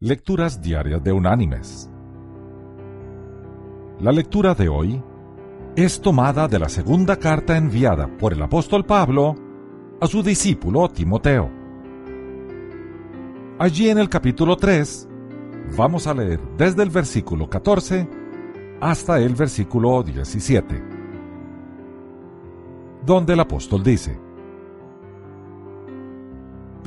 Lecturas Diarias de Unánimes. La lectura de hoy es tomada de la segunda carta enviada por el apóstol Pablo a su discípulo Timoteo. Allí en el capítulo 3 vamos a leer desde el versículo 14 hasta el versículo 17, donde el apóstol dice,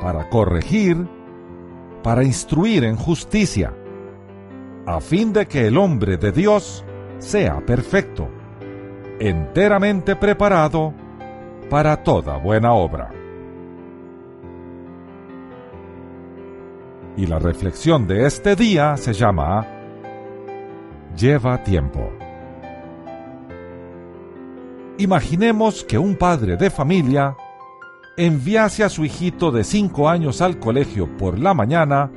para corregir, para instruir en justicia, a fin de que el hombre de Dios sea perfecto, enteramente preparado para toda buena obra. Y la reflexión de este día se llama Lleva tiempo. Imaginemos que un padre de familia enviase a su hijito de cinco años al colegio por la mañana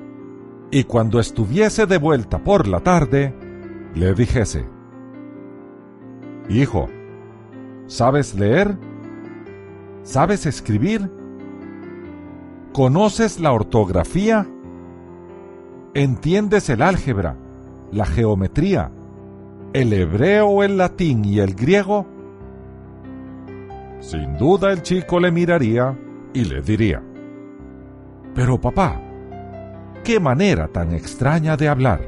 y cuando estuviese de vuelta por la tarde, le dijese, Hijo, ¿sabes leer? ¿Sabes escribir? ¿Conoces la ortografía? ¿Entiendes el álgebra, la geometría, el hebreo, el latín y el griego? Sin duda el chico le miraría y le diría, Pero papá, qué manera tan extraña de hablar.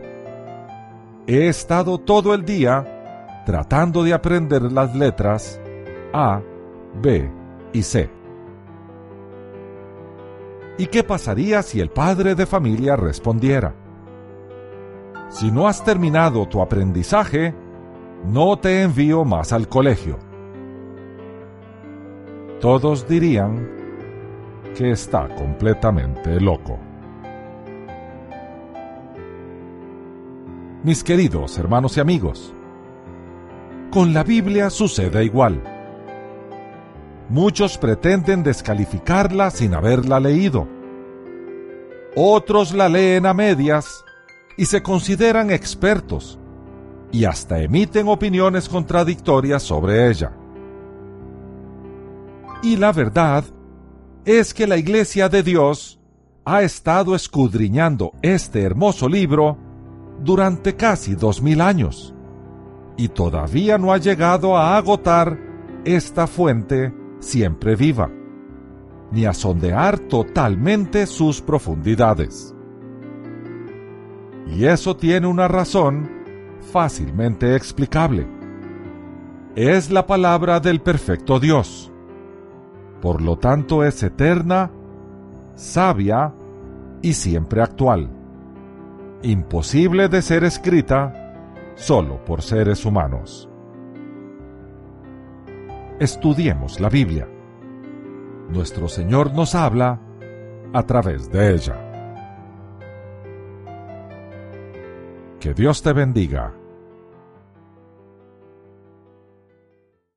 He estado todo el día tratando de aprender las letras A, B y C. ¿Y qué pasaría si el padre de familia respondiera? Si no has terminado tu aprendizaje, no te envío más al colegio todos dirían que está completamente loco. Mis queridos hermanos y amigos, con la Biblia sucede igual. Muchos pretenden descalificarla sin haberla leído. Otros la leen a medias y se consideran expertos y hasta emiten opiniones contradictorias sobre ella. Y la verdad es que la Iglesia de Dios ha estado escudriñando este hermoso libro durante casi dos mil años y todavía no ha llegado a agotar esta fuente siempre viva, ni a sondear totalmente sus profundidades. Y eso tiene una razón fácilmente explicable. Es la palabra del perfecto Dios por lo tanto es eterna, sabia y siempre actual, imposible de ser escrita solo por seres humanos. Estudiemos la Biblia. Nuestro Señor nos habla a través de ella. Que Dios te bendiga